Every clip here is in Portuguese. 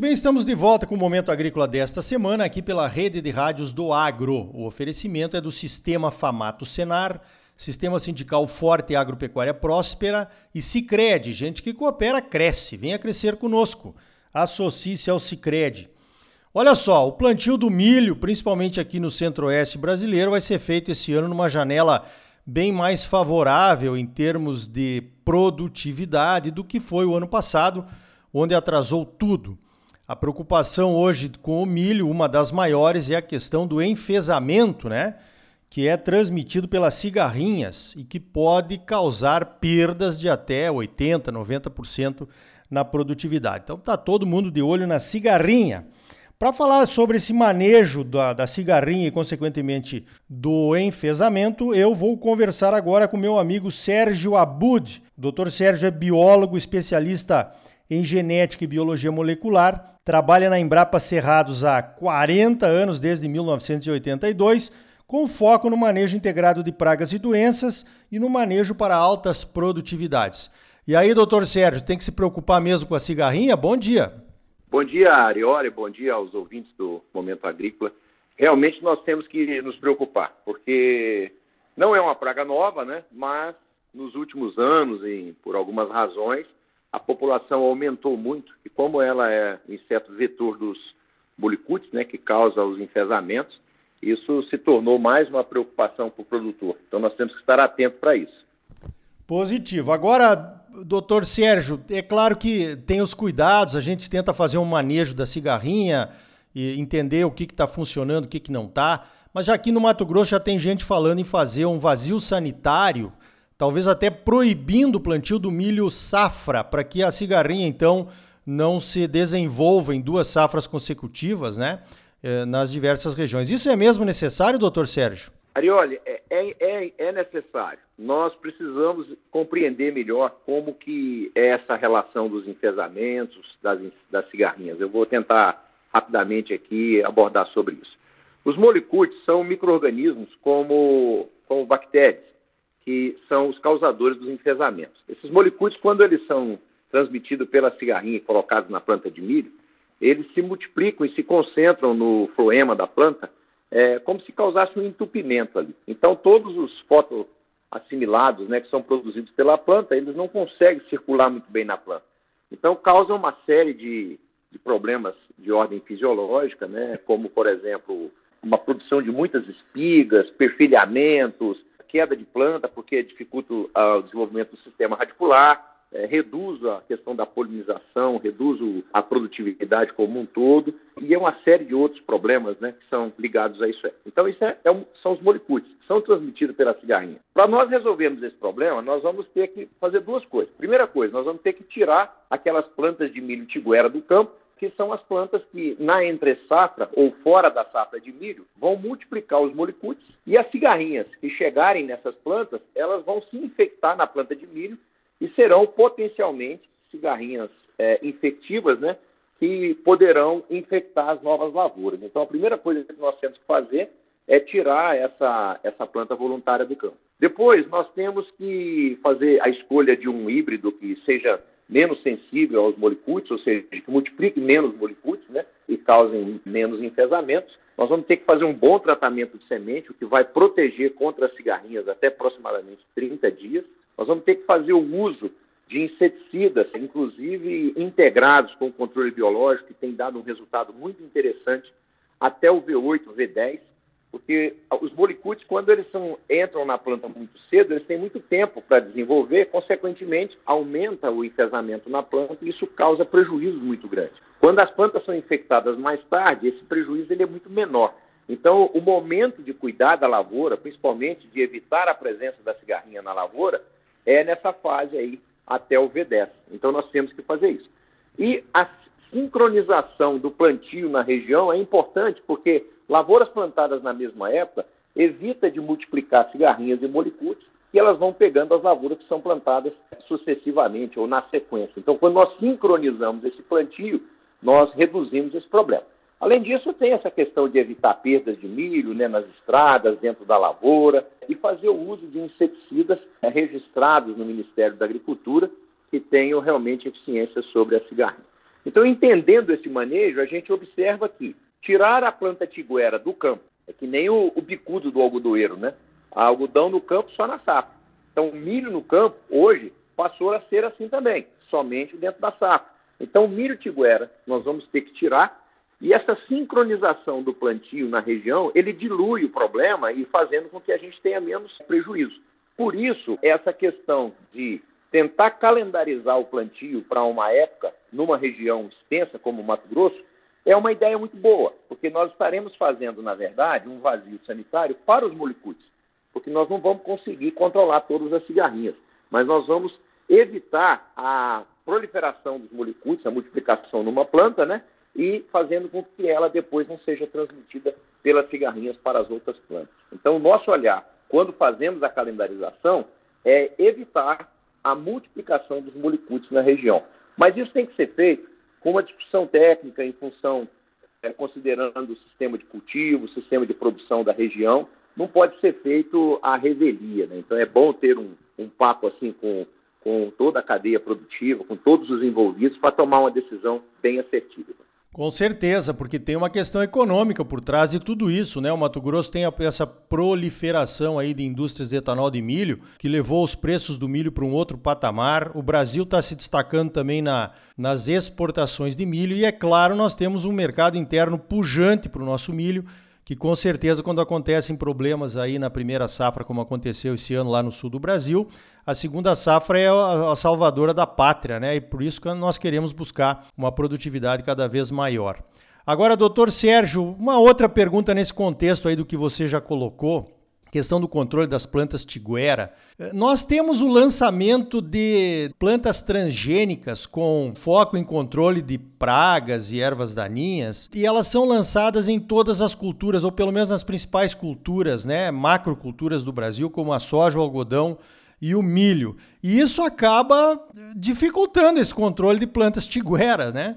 Muito bem, estamos de volta com o Momento Agrícola desta semana, aqui pela rede de rádios do Agro. O oferecimento é do Sistema Famato Senar, Sistema Sindical Forte e Agropecuária Próspera e Cicred. Gente que coopera, cresce. Venha crescer conosco. Associe-se ao Cicred. Olha só, o plantio do milho, principalmente aqui no centro-oeste brasileiro, vai ser feito esse ano numa janela bem mais favorável em termos de produtividade do que foi o ano passado, onde atrasou tudo. A preocupação hoje com o milho, uma das maiores, é a questão do enfesamento, né? Que é transmitido pelas cigarrinhas e que pode causar perdas de até 80%, 90% na produtividade. Então tá todo mundo de olho na cigarrinha. Para falar sobre esse manejo da, da, cigarrinha e, consequentemente, do enfesamento, eu vou conversar agora com meu amigo Sérgio Abud. O doutor Sérgio é biólogo, especialista em genética e biologia molecular, trabalha na Embrapa Cerrados há 40 anos, desde 1982, com foco no manejo integrado de pragas e doenças e no manejo para altas produtividades. E aí, doutor Sérgio, tem que se preocupar mesmo com a cigarrinha? Bom dia! Bom dia, Arioli, bom dia aos ouvintes do Momento Agrícola. Realmente nós temos que nos preocupar, porque não é uma praga nova, né? Mas nos últimos anos, por algumas razões, a população aumentou muito e como ela é inseto vetor dos bulicutes, né, que causa os enfesamentos, isso se tornou mais uma preocupação para o produtor. Então nós temos que estar atentos para isso. Positivo. Agora, doutor Sérgio, é claro que tem os cuidados, a gente tenta fazer um manejo da cigarrinha e entender o que está funcionando, o que, que não está. Mas já aqui no Mato Grosso já tem gente falando em fazer um vazio sanitário, talvez até proibindo o plantio do milho safra, para que a cigarrinha, então, não se desenvolva em duas safras consecutivas, né? Eh, nas diversas regiões. Isso é mesmo necessário, doutor Sérgio? Arioli, é, é, é, é, necessário. Nós precisamos compreender melhor como que é essa relação dos enfesamentos, das, das cigarrinhas. Eu vou tentar rapidamente aqui abordar sobre isso. Os molicutes são micro-organismos como, como bactérias, que são os causadores dos enfesamentos. Esses molicutes, quando eles são transmitidos pela cigarrinha e colocados na planta de milho, eles se multiplicam e se concentram no floema da planta é, como se causasse um entupimento ali. Então, todos os fotoassimilados né, que são produzidos pela planta, eles não conseguem circular muito bem na planta. Então, causam uma série de, de problemas de ordem fisiológica, né, como, por exemplo, uma produção de muitas espigas, perfilhamentos, queda de planta, porque dificulta o desenvolvimento do sistema radicular, é, reduz a questão da polinização, reduz a produtividade como um todo, e é uma série de outros problemas né, que são ligados a isso. Então, isso é, é um, são os molicutes, são transmitidos pela cigarrinha. Para nós resolvermos esse problema, nós vamos ter que fazer duas coisas. Primeira coisa, nós vamos ter que tirar aquelas plantas de milho tiguera do campo, que são as plantas que, na entre-safra ou fora da safra de milho, vão multiplicar os molicutes e as cigarrinhas que chegarem nessas plantas, elas vão se infectar na planta de milho e serão potencialmente cigarrinhas é, infectivas, né, que poderão infectar as novas lavouras. Então, a primeira coisa que nós temos que fazer é tirar essa, essa planta voluntária do campo. Depois, nós temos que fazer a escolha de um híbrido que seja menos sensível aos molicutes, ou seja, que multiplique menos molicutes né, e causem menos enfesamentos. Nós vamos ter que fazer um bom tratamento de semente, o que vai proteger contra as cigarrinhas até aproximadamente 30 dias. Nós vamos ter que fazer o uso de inseticidas, inclusive integrados com o controle biológico, que tem dado um resultado muito interessante até o V8, V10, porque os molicutes, quando eles são, entram na planta muito cedo, eles têm muito tempo para desenvolver, consequentemente, aumenta o enfesamento na planta e isso causa prejuízos muito grandes. Quando as plantas são infectadas mais tarde, esse prejuízo ele é muito menor. Então, o momento de cuidar da lavoura, principalmente de evitar a presença da cigarrinha na lavoura, é nessa fase aí até o V10. Então nós temos que fazer isso. E a sincronização do plantio na região é importante porque lavouras plantadas na mesma época evita de multiplicar cigarrinhas e molicutes e elas vão pegando as lavouras que são plantadas sucessivamente ou na sequência. Então, quando nós sincronizamos esse plantio, nós reduzimos esse problema. Além disso, tem essa questão de evitar perdas de milho né, nas estradas, dentro da lavoura, e fazer o uso de inseticidas né, registrados no Ministério da Agricultura que tenham realmente eficiência sobre a cigarrinha. Então, entendendo esse manejo, a gente observa que tirar a planta tiguera do campo, é que nem o, o bicudo do algodoeiro, né? A algodão no campo só na safra. Então, o milho no campo, hoje, passou a ser assim também, somente dentro da safra. Então, o milho tiguera nós vamos ter que tirar e essa sincronização do plantio na região, ele dilui o problema e fazendo com que a gente tenha menos prejuízo. Por isso, essa questão de tentar calendarizar o plantio para uma época numa região extensa como o Mato Grosso é uma ideia muito boa, porque nós estaremos fazendo, na verdade, um vazio sanitário para os molicutes, porque nós não vamos conseguir controlar todas as cigarrinhas, mas nós vamos evitar a proliferação dos molicutes, a multiplicação numa planta, né? E fazendo com que ela depois não seja transmitida pelas cigarrinhas para as outras plantas. Então, o nosso olhar quando fazemos a calendarização, é evitar a multiplicação dos molicutes na região. Mas isso tem que ser feito com uma discussão técnica em função, é, considerando o sistema de cultivo, o sistema de produção da região, não pode ser feito à revelia. Né? Então é bom ter um, um papo assim com, com toda a cadeia produtiva, com todos os envolvidos, para tomar uma decisão bem assertiva. Com certeza, porque tem uma questão econômica por trás de tudo isso, né? O Mato Grosso tem essa proliferação aí de indústrias de etanol de milho, que levou os preços do milho para um outro patamar. O Brasil está se destacando também na, nas exportações de milho e, é claro, nós temos um mercado interno pujante para o nosso milho que com certeza quando acontecem problemas aí na primeira safra, como aconteceu esse ano lá no sul do Brasil, a segunda safra é a salvadora da pátria, né? E por isso que nós queremos buscar uma produtividade cada vez maior. Agora, doutor Sérgio, uma outra pergunta nesse contexto aí do que você já colocou questão do controle das plantas tiguera. Nós temos o lançamento de plantas transgênicas com foco em controle de pragas e ervas daninhas, e elas são lançadas em todas as culturas, ou pelo menos nas principais culturas, né, macroculturas do Brasil, como a soja, o algodão e o milho. E isso acaba dificultando esse controle de plantas tiguera, né?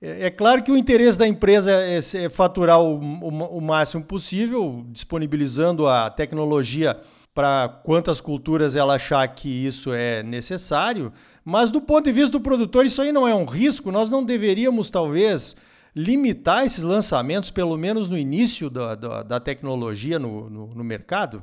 É, é claro que o interesse da empresa é, é faturar o, o, o máximo possível, disponibilizando a tecnologia para quantas culturas ela achar que isso é necessário, mas do ponto de vista do produtor, isso aí não é um risco. Nós não deveríamos, talvez, limitar esses lançamentos, pelo menos no início da, da, da tecnologia no, no, no mercado?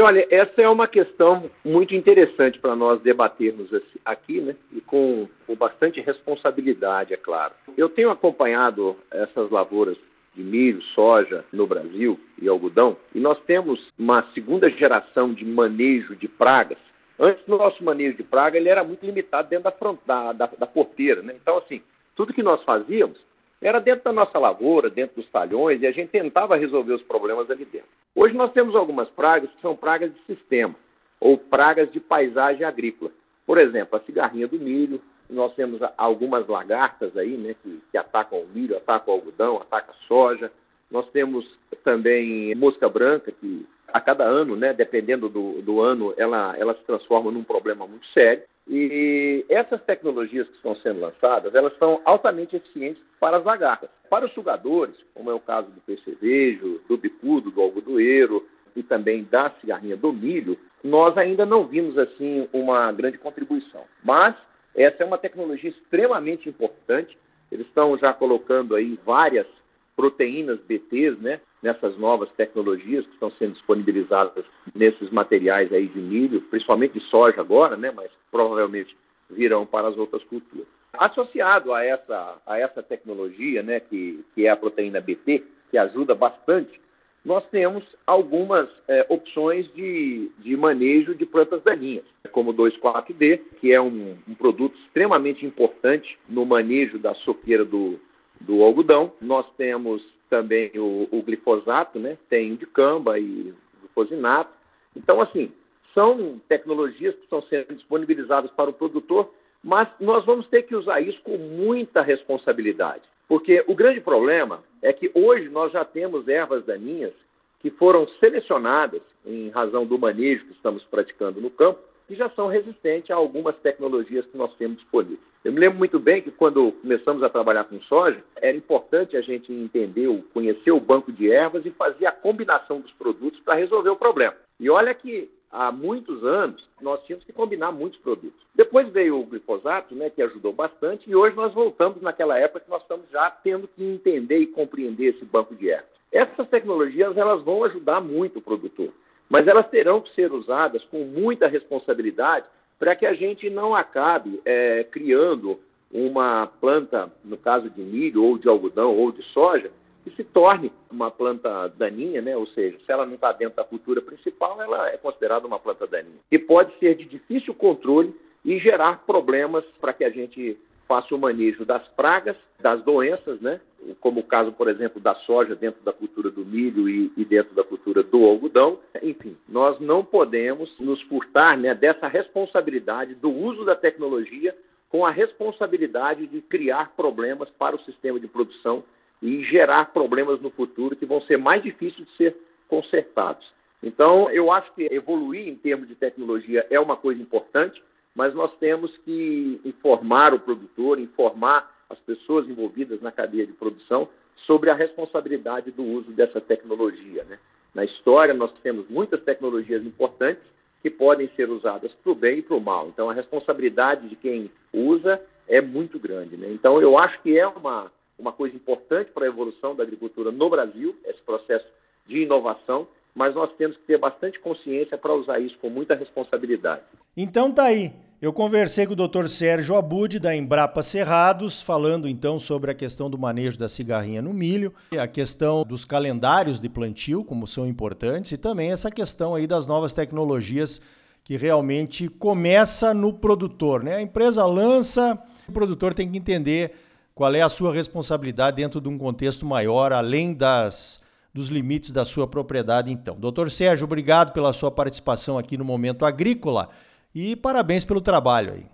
Olha, essa é uma questão muito interessante para nós debatermos aqui, né? E com, com bastante responsabilidade, é claro. Eu tenho acompanhado essas lavouras de milho, soja no Brasil e algodão, e nós temos uma segunda geração de manejo de pragas. Antes, o nosso manejo de praga ele era muito limitado dentro da, da, da porteira. Né? Então, assim, tudo que nós fazíamos era dentro da nossa lavoura, dentro dos talhões, e a gente tentava resolver os problemas ali dentro. Hoje nós temos algumas pragas que são pragas de sistema, ou pragas de paisagem agrícola. Por exemplo, a cigarrinha do milho, nós temos algumas lagartas aí, né, que, que atacam o milho, atacam o algodão, atacam a soja. Nós temos também mosca branca, que a cada ano, né, dependendo do, do ano, ela, ela se transforma num problema muito sério. E essas tecnologias que estão sendo lançadas, elas são altamente eficientes para as lagartas. Para os sugadores, como é o caso do percevejo, do bicudo, do algodoeiro e também da cigarrinha do milho, nós ainda não vimos assim uma grande contribuição. Mas essa é uma tecnologia extremamente importante. Eles estão já colocando aí várias proteínas BTs, né, nessas novas tecnologias que estão sendo disponibilizadas nesses materiais aí de milho, principalmente de soja agora, né, mas provavelmente virão para as outras culturas. Associado a essa, a essa tecnologia, né, que, que é a proteína BT, que ajuda bastante, nós temos algumas é, opções de, de manejo de plantas daninhas, como o 2,4-D, que é um, um, produto extremamente importante no manejo da soqueira do, do algodão. Nós temos também o, o glifosato, né? tem dicamba e glifosinato. Então, assim, são tecnologias que estão sendo disponibilizadas para o produtor, mas nós vamos ter que usar isso com muita responsabilidade. Porque o grande problema é que hoje nós já temos ervas daninhas que foram selecionadas em razão do manejo que estamos praticando no campo, que já são resistentes a algumas tecnologias que nós temos disponíveis. Eu me lembro muito bem que quando começamos a trabalhar com soja, era importante a gente entender, conhecer o banco de ervas e fazer a combinação dos produtos para resolver o problema. E olha que há muitos anos, nós tínhamos que combinar muitos produtos. Depois veio o glifosato, né, que ajudou bastante, e hoje nós voltamos naquela época que nós estamos já tendo que entender e compreender esse banco de ervas. Essas tecnologias elas vão ajudar muito o produtor, mas elas terão que ser usadas com muita responsabilidade para que a gente não acabe é, criando uma planta, no caso de milho ou de algodão ou de soja, que se torne uma planta daninha, né? ou seja, se ela não está dentro da cultura principal, ela é considerada uma planta daninha. E pode ser de difícil controle e gerar problemas para que a gente faça o manejo das pragas, das doenças, né? como o caso, por exemplo, da soja dentro da cultura do milho e, e dentro da cultura do algodão. Enfim, nós não podemos nos furtar né, dessa responsabilidade do uso da tecnologia com a responsabilidade de criar problemas para o sistema de produção e gerar problemas no futuro que vão ser mais difíceis de ser consertados. Então, eu acho que evoluir em termos de tecnologia é uma coisa importante, mas nós temos que informar o produtor, informar as pessoas envolvidas na cadeia de produção sobre a responsabilidade do uso dessa tecnologia. Né? Na história, nós temos muitas tecnologias importantes que podem ser usadas para o bem e para o mal. Então, a responsabilidade de quem usa é muito grande. Né? Então, eu acho que é uma uma coisa importante para a evolução da agricultura no Brasil, esse processo de inovação, mas nós temos que ter bastante consciência para usar isso com muita responsabilidade. Então tá aí. Eu conversei com o Dr. Sérgio Abud da Embrapa Cerrados, falando então sobre a questão do manejo da cigarrinha no milho, a questão dos calendários de plantio, como são importantes, e também essa questão aí das novas tecnologias que realmente começa no produtor, né? A empresa lança, o produtor tem que entender qual é a sua responsabilidade dentro de um contexto maior, além das, dos limites da sua propriedade, então. Doutor Sérgio, obrigado pela sua participação aqui no Momento Agrícola e parabéns pelo trabalho aí.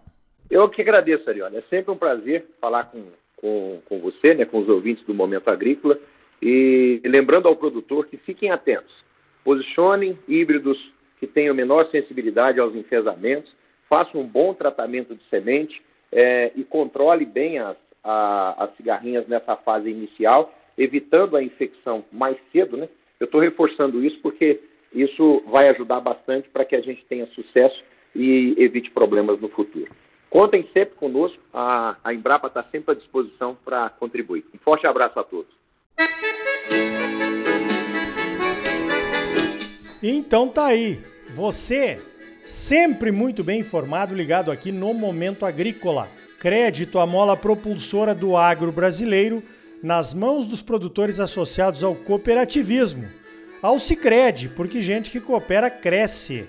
Eu que agradeço, Ariane. É sempre um prazer falar com, com, com você, né, com os ouvintes do Momento Agrícola. E lembrando ao produtor que fiquem atentos. Posicionem híbridos que tenham menor sensibilidade aos enfesamentos, façam um bom tratamento de semente é, e controle bem as, a, as cigarrinhas nessa fase inicial, evitando a infecção mais cedo, né? Eu estou reforçando isso porque isso vai ajudar bastante para que a gente tenha sucesso e evite problemas no futuro. Contem sempre conosco, a, a Embrapa está sempre à disposição para contribuir. Um forte abraço a todos. Então tá aí, você sempre muito bem informado, ligado aqui no Momento Agrícola crédito à mola propulsora do agro brasileiro nas mãos dos produtores associados ao cooperativismo, ao Sicredi, porque gente que coopera cresce.